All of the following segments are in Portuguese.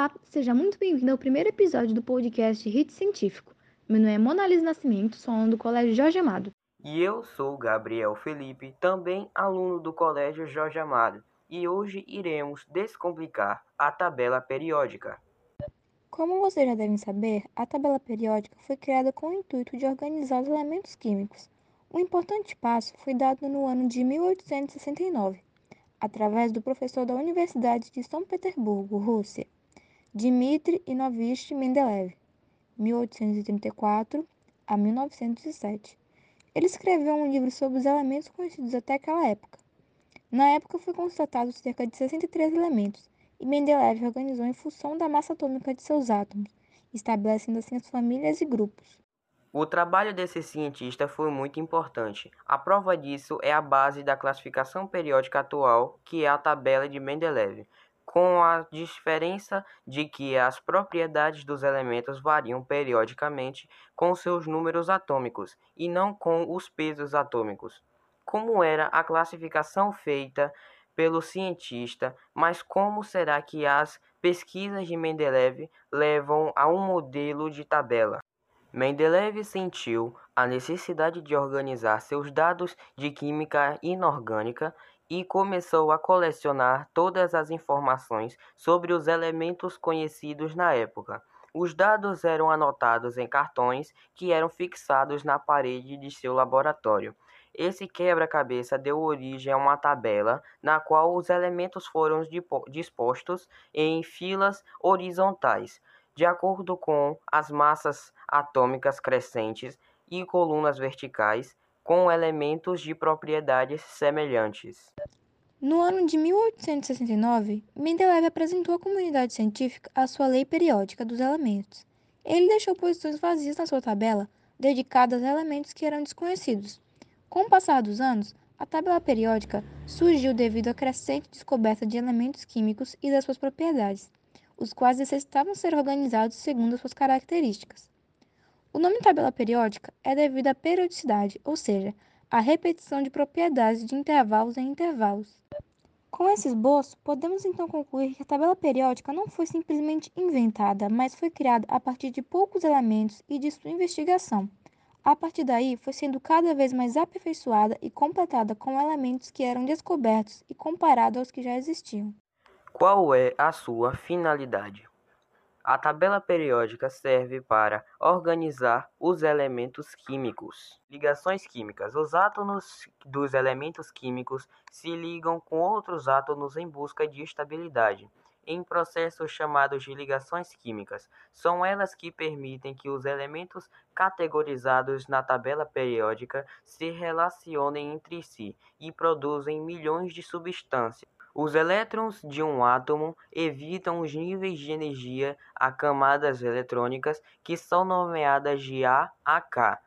Olá, seja muito bem-vindo ao primeiro episódio do podcast Hit Científico. Meu nome é Monalisa Nascimento, sou aluno do Colégio Jorge Amado. E eu sou Gabriel Felipe, também aluno do Colégio Jorge Amado, e hoje iremos descomplicar a tabela periódica. Como vocês já devem saber, a tabela periódica foi criada com o intuito de organizar os elementos químicos. Um importante passo foi dado no ano de 1869, através do professor da Universidade de São Petersburgo, Rússia, Dmitry Inovich Mendeleev, 1834 a 1907. Ele escreveu um livro sobre os elementos conhecidos até aquela época. Na época foi constatado cerca de 63 elementos, e Mendeleev organizou em função da massa atômica de seus átomos, estabelecendo assim as famílias e grupos. O trabalho desse cientista foi muito importante. A prova disso é a base da classificação periódica atual, que é a tabela de Mendeleev, com a diferença de que as propriedades dos elementos variam periodicamente com seus números atômicos e não com os pesos atômicos. Como era a classificação feita pelo cientista, mas como será que as pesquisas de Mendeleev levam a um modelo de tabela? Mendeleev sentiu a necessidade de organizar seus dados de química inorgânica e começou a colecionar todas as informações sobre os elementos conhecidos na época. Os dados eram anotados em cartões que eram fixados na parede de seu laboratório. Esse quebra-cabeça deu origem a uma tabela na qual os elementos foram dispostos em filas horizontais, de acordo com as massas atômicas crescentes e colunas verticais, com elementos de propriedades semelhantes. No ano de 1869, Mendeleev apresentou à comunidade científica a sua lei periódica dos elementos. Ele deixou posições vazias na sua tabela, dedicadas a elementos que eram desconhecidos. Com o passar dos anos, a tabela periódica surgiu devido à crescente descoberta de elementos químicos e das suas propriedades, os quais necessitavam ser organizados segundo as suas características. O nome tabela periódica é devido à periodicidade, ou seja, à repetição de propriedades de intervalos em intervalos. Com esse esboço, podemos então concluir que a tabela periódica não foi simplesmente inventada, mas foi criada a partir de poucos elementos e de sua investigação. A partir daí, foi sendo cada vez mais aperfeiçoada e completada com elementos que eram descobertos e comparados aos que já existiam. Qual é a sua finalidade? A tabela periódica serve para organizar os elementos químicos. Ligações químicas. Os átomos dos elementos químicos se ligam com outros átomos em busca de estabilidade. Em processos chamados de ligações químicas, são elas que permitem que os elementos categorizados na tabela periódica se relacionem entre si e produzem milhões de substâncias. Os elétrons de um átomo evitam os níveis de energia a camadas eletrônicas que são nomeadas de A a K.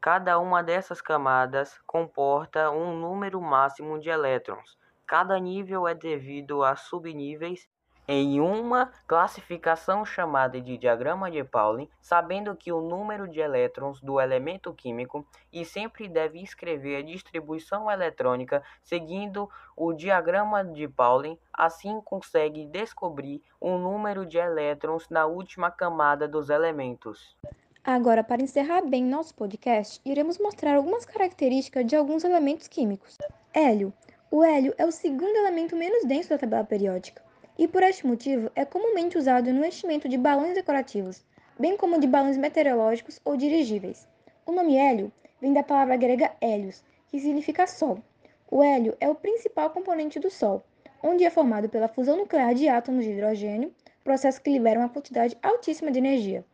Cada uma dessas camadas comporta um número máximo de elétrons. Cada nível é devido a subníveis em uma classificação chamada de diagrama de Pauling, sabendo que o número de elétrons do elemento químico e sempre deve escrever a distribuição eletrônica seguindo o diagrama de Pauling, assim consegue descobrir o número de elétrons na última camada dos elementos. Agora, para encerrar bem nosso podcast, iremos mostrar algumas características de alguns elementos químicos. Hélio. O hélio é o segundo elemento menos denso da tabela periódica e por este motivo é comumente usado no enchimento de balões decorativos, bem como de balões meteorológicos ou dirigíveis. O nome hélio vem da palavra grega hélios, que significa sol. O hélio é o principal componente do Sol, onde é formado pela fusão nuclear de átomos de hidrogênio, processo que libera uma quantidade altíssima de energia.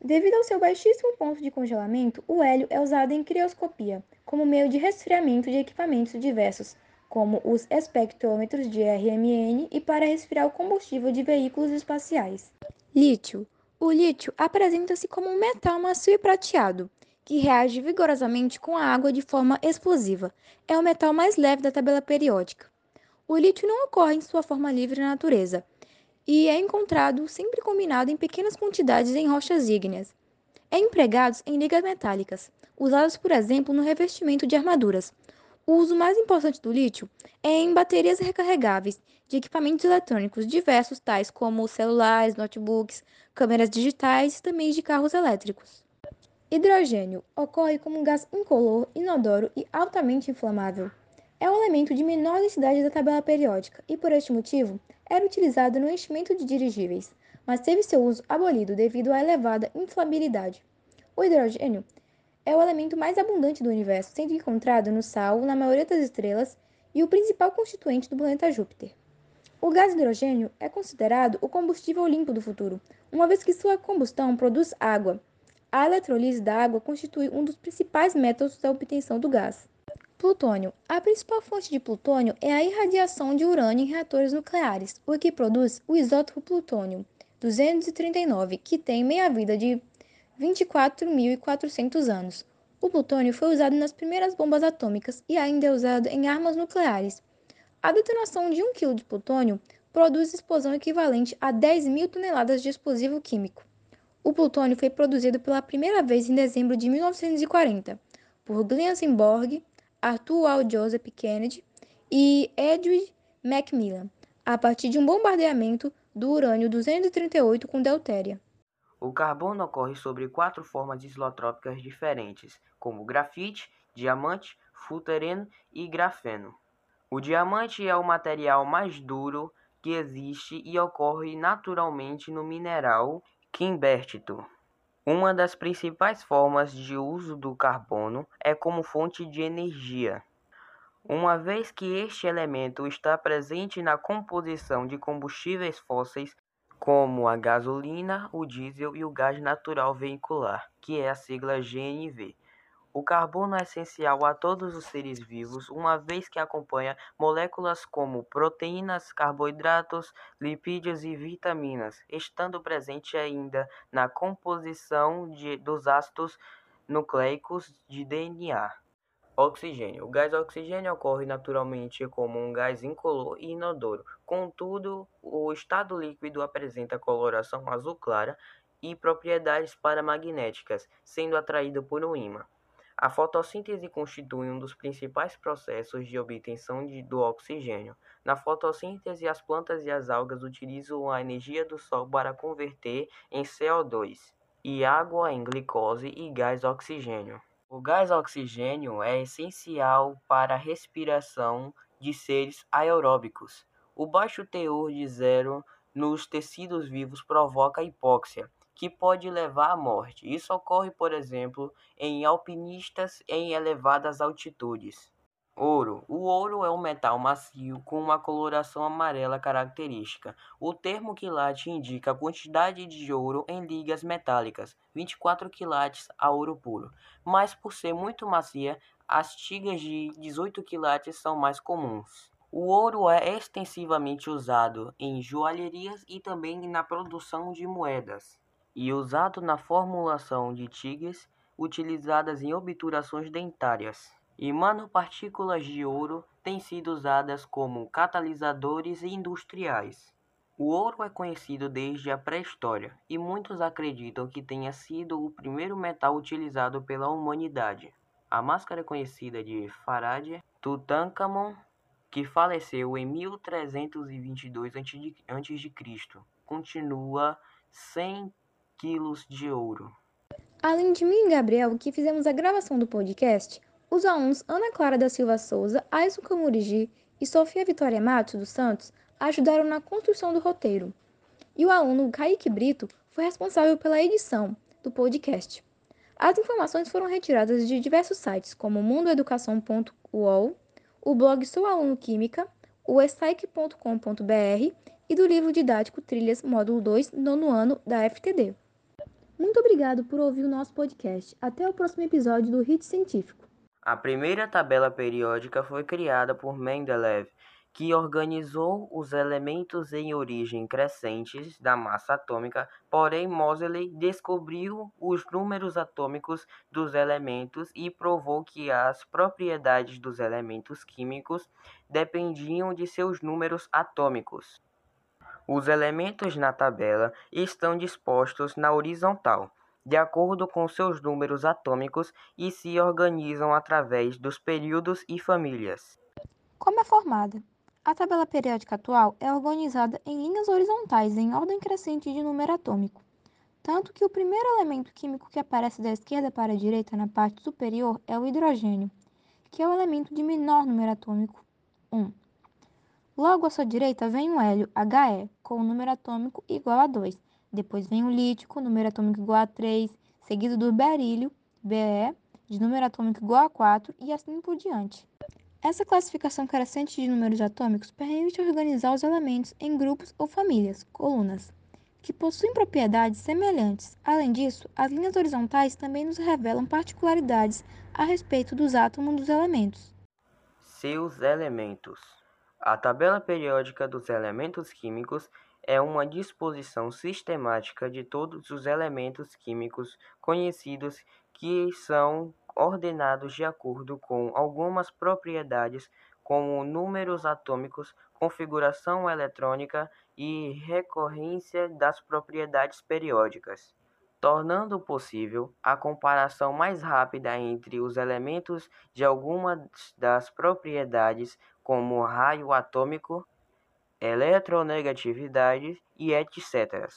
Devido ao seu baixíssimo ponto de congelamento, o hélio é usado em crioscopia, como meio de resfriamento de equipamentos diversos, como os espectrômetros de RMN e para resfriar o combustível de veículos espaciais. Lítio. O lítio apresenta-se como um metal macio e prateado, que reage vigorosamente com a água de forma explosiva. É o metal mais leve da tabela periódica. O lítio não ocorre em sua forma livre na natureza e é encontrado sempre combinado em pequenas quantidades em rochas ígneas. É empregado em ligas metálicas, usadas, por exemplo, no revestimento de armaduras. O uso mais importante do lítio é em baterias recarregáveis de equipamentos eletrônicos diversos, tais como celulares, notebooks, câmeras digitais e também de carros elétricos. Hidrogênio ocorre como um gás incolor, inodoro e altamente inflamável. É um elemento de menor densidade da tabela periódica e, por este motivo, era utilizado no enchimento de dirigíveis, mas teve seu uso abolido devido à elevada inflamabilidade. O hidrogênio é o elemento mais abundante do universo, sendo encontrado no Sol, na maioria das estrelas e o principal constituinte do planeta Júpiter. O gás hidrogênio é considerado o combustível limpo do futuro, uma vez que sua combustão produz água. A eletrólise da água constitui um dos principais métodos da obtenção do gás. Plutônio. A principal fonte de plutônio é a irradiação de urânio em reatores nucleares, o que produz o isótopo plutônio 239, que tem meia-vida de 24.400 anos. O plutônio foi usado nas primeiras bombas atômicas e ainda é usado em armas nucleares. A detonação de 1 kg de plutônio produz explosão equivalente a 10 mil toneladas de explosivo químico. O plutônio foi produzido pela primeira vez em dezembro de 1940 por Glenn Borg, Arthur Al Joseph Kennedy e Edwin Macmillan, a partir de um bombardeamento do urânio 238 com deutéria. O carbono ocorre sobre quatro formas islotrópicas diferentes, como grafite, diamante, futereno e grafeno. O diamante é o material mais duro que existe e ocorre naturalmente no mineral quimbértito. Uma das principais formas de uso do carbono é como fonte de energia, uma vez que este elemento está presente na composição de combustíveis fósseis como a gasolina, o diesel e o gás natural veicular, que é a sigla GNV. O carbono é essencial a todos os seres vivos, uma vez que acompanha moléculas como proteínas, carboidratos, lipídios e vitaminas, estando presente ainda na composição de, dos ácidos nucleicos de DNA. Oxigênio. O gás oxigênio ocorre naturalmente como um gás incolor e inodoro. Contudo, o estado líquido apresenta coloração azul clara e propriedades paramagnéticas, sendo atraído por um ímã. A fotossíntese constitui um dos principais processos de obtenção de, do oxigênio. Na fotossíntese, as plantas e as algas utilizam a energia do Sol para converter em CO2 e água em glicose e gás oxigênio. O gás oxigênio é essencial para a respiração de seres aeróbicos. O baixo teor de zero nos tecidos vivos provoca hipóxia, que pode levar à morte. Isso ocorre, por exemplo, em alpinistas em elevadas altitudes. Ouro. O ouro é um metal macio com uma coloração amarela característica. O termo quilate indica a quantidade de ouro em ligas metálicas, 24 quilates a ouro puro. Mas por ser muito macia, as tigas de 18 quilates são mais comuns. O ouro é extensivamente usado em joalherias e também na produção de moedas, e usado na formulação de tigas utilizadas em obturações dentárias e nanopartículas de ouro têm sido usadas como catalisadores industriais. O ouro é conhecido desde a pré-história e muitos acreditam que tenha sido o primeiro metal utilizado pela humanidade. A máscara conhecida de Faraday Tutankhamon, que faleceu em 1322 a.C., continua 100 quilos de ouro. Além de mim e Gabriel, que fizemos a gravação do podcast, os alunos Ana Clara da Silva Souza, Aison Camurigi e Sofia Vitória Matos dos Santos ajudaram na construção do roteiro. E o aluno Kaique Brito foi responsável pela edição do podcast. As informações foram retiradas de diversos sites, como mundoeducação.uol, o blog Sou Aluno Química, o estaic.com.br e do livro didático Trilhas Módulo 2, nono ano da FTD. Muito obrigado por ouvir o nosso podcast. Até o próximo episódio do Hit Científico. A primeira tabela periódica foi criada por Mendeleev, que organizou os elementos em origem crescentes da massa atômica, porém Moseley descobriu os números atômicos dos elementos e provou que as propriedades dos elementos químicos dependiam de seus números atômicos. Os elementos na tabela estão dispostos na horizontal de acordo com seus números atômicos e se organizam através dos períodos e famílias. Como é formada? A tabela periódica atual é organizada em linhas horizontais em ordem crescente de número atômico, tanto que o primeiro elemento químico que aparece da esquerda para a direita na parte superior é o hidrogênio, que é o elemento de menor número atômico, 1. Logo à sua direita vem o hélio, He, com o número atômico igual a 2. Depois vem o lítio, com número atômico igual a 3, seguido do berílio, Be, de número atômico igual a 4 e assim por diante. Essa classificação crescente de números atômicos permite organizar os elementos em grupos ou famílias, colunas, que possuem propriedades semelhantes. Além disso, as linhas horizontais também nos revelam particularidades a respeito dos átomos dos elementos. Seus elementos. A tabela periódica dos elementos químicos é uma disposição sistemática de todos os elementos químicos conhecidos que são ordenados de acordo com algumas propriedades, como números atômicos, configuração eletrônica e recorrência das propriedades periódicas, tornando possível a comparação mais rápida entre os elementos de algumas das propriedades, como raio atômico, eletronegatividade e etc.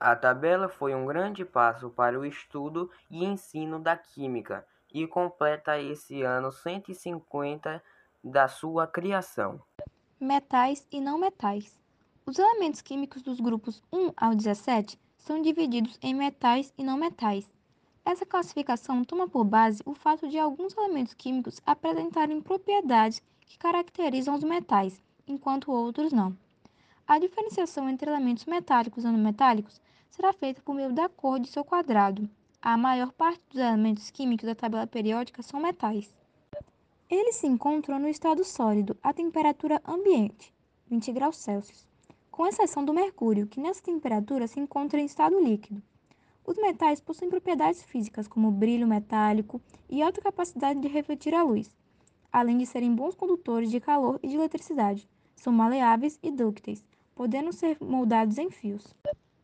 A tabela foi um grande passo para o estudo e ensino da química e completa esse ano 150 da sua criação. Metais e não metais. Os elementos químicos dos grupos 1 ao 17 são divididos em metais e não metais. Essa classificação toma por base o fato de alguns elementos químicos apresentarem propriedades que caracterizam os metais, enquanto outros não. A diferenciação entre elementos metálicos e não metálicos será feita por meio da cor de seu quadrado. A maior parte dos elementos químicos da tabela periódica são metais. Eles se encontram no estado sólido, a temperatura ambiente, 20 graus Celsius, com exceção do mercúrio, que nessa temperatura se encontra em estado líquido. Os metais possuem propriedades físicas como brilho metálico e alta capacidade de refletir a luz, além de serem bons condutores de calor e de eletricidade. São maleáveis e dúcteis, podendo ser moldados em fios.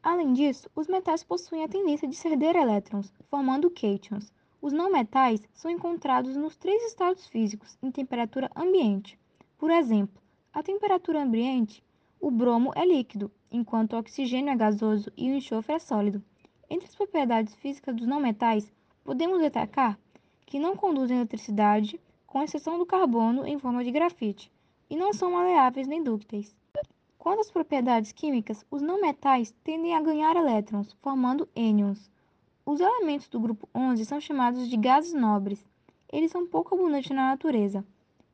Além disso, os metais possuem a tendência de ceder elétrons, formando cátions. Os não metais são encontrados nos três estados físicos em temperatura ambiente. Por exemplo, a temperatura ambiente, o bromo é líquido, enquanto o oxigênio é gasoso e o enxofre é sólido. Entre as propriedades físicas dos não metais, podemos destacar que não conduzem eletricidade, com exceção do carbono em forma de grafite, e não são maleáveis nem dúcteis. Quanto às propriedades químicas, os não metais tendem a ganhar elétrons, formando ânions. Os elementos do grupo 11 são chamados de gases nobres. Eles são pouco abundantes na natureza.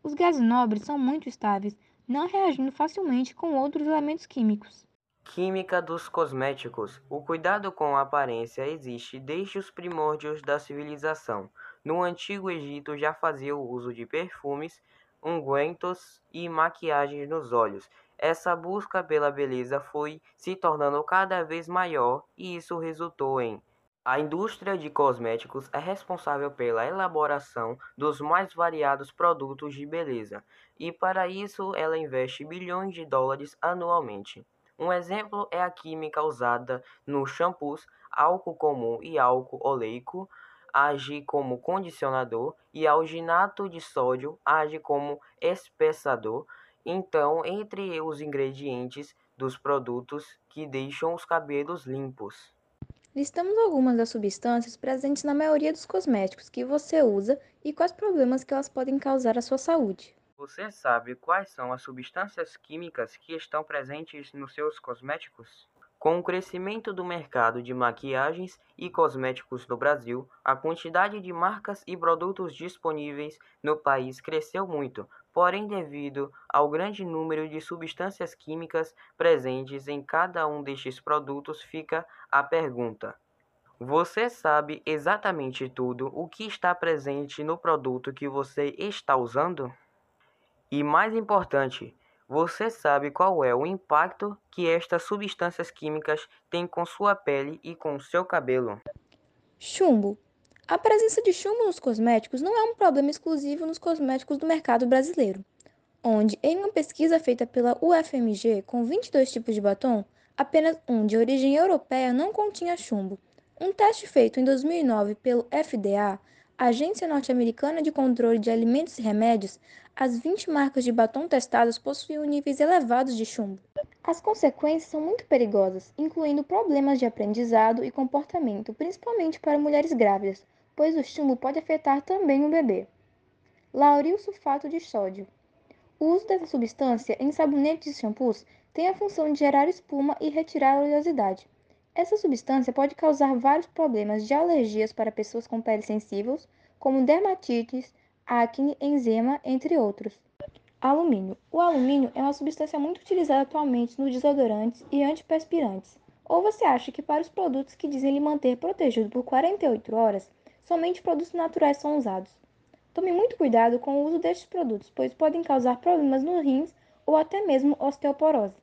Os gases nobres são muito estáveis, não reagindo facilmente com outros elementos químicos. Química dos cosméticos. O cuidado com a aparência existe desde os primórdios da civilização. No antigo Egito já fazia o uso de perfumes, ungüentos e maquiagens nos olhos. Essa busca pela beleza foi se tornando cada vez maior e isso resultou em a indústria de cosméticos é responsável pela elaboração dos mais variados produtos de beleza, e para isso ela investe bilhões de dólares anualmente. Um exemplo é a química usada nos shampoos, álcool comum e álcool oleico age como condicionador e alginato de sódio age como espessador. Então, entre os ingredientes dos produtos que deixam os cabelos limpos. Listamos algumas das substâncias presentes na maioria dos cosméticos que você usa e quais problemas que elas podem causar à sua saúde. Você sabe quais são as substâncias químicas que estão presentes nos seus cosméticos? Com o crescimento do mercado de maquiagens e cosméticos no Brasil, a quantidade de marcas e produtos disponíveis no país cresceu muito. Porém, devido ao grande número de substâncias químicas presentes em cada um destes produtos, fica a pergunta: você sabe exatamente tudo o que está presente no produto que você está usando? E mais importante, você sabe qual é o impacto que estas substâncias químicas têm com sua pele e com seu cabelo? Chumbo. A presença de chumbo nos cosméticos não é um problema exclusivo nos cosméticos do mercado brasileiro, onde, em uma pesquisa feita pela UFMG com 22 tipos de batom, apenas um de origem europeia não continha chumbo. Um teste feito em 2009 pelo FDA, Agência Norte-Americana de Controle de Alimentos e Remédios, as 20 marcas de batom testadas possuíam níveis elevados de chumbo. As consequências são muito perigosas, incluindo problemas de aprendizado e comportamento, principalmente para mulheres grávidas, pois o chumbo pode afetar também o bebê. Lauril sulfato de sódio. O uso dessa substância em sabonetes e shampoos tem a função de gerar espuma e retirar a oleosidade. Essa substância pode causar vários problemas de alergias para pessoas com pele sensível, como dermatites, acne, eczema, entre outros. Alumínio. O alumínio é uma substância muito utilizada atualmente nos desodorantes e antiperspirantes. Ou você acha que para os produtos que dizem lhe manter protegido por 48 horas, somente produtos naturais são usados? Tome muito cuidado com o uso destes produtos, pois podem causar problemas nos rins ou até mesmo osteoporose.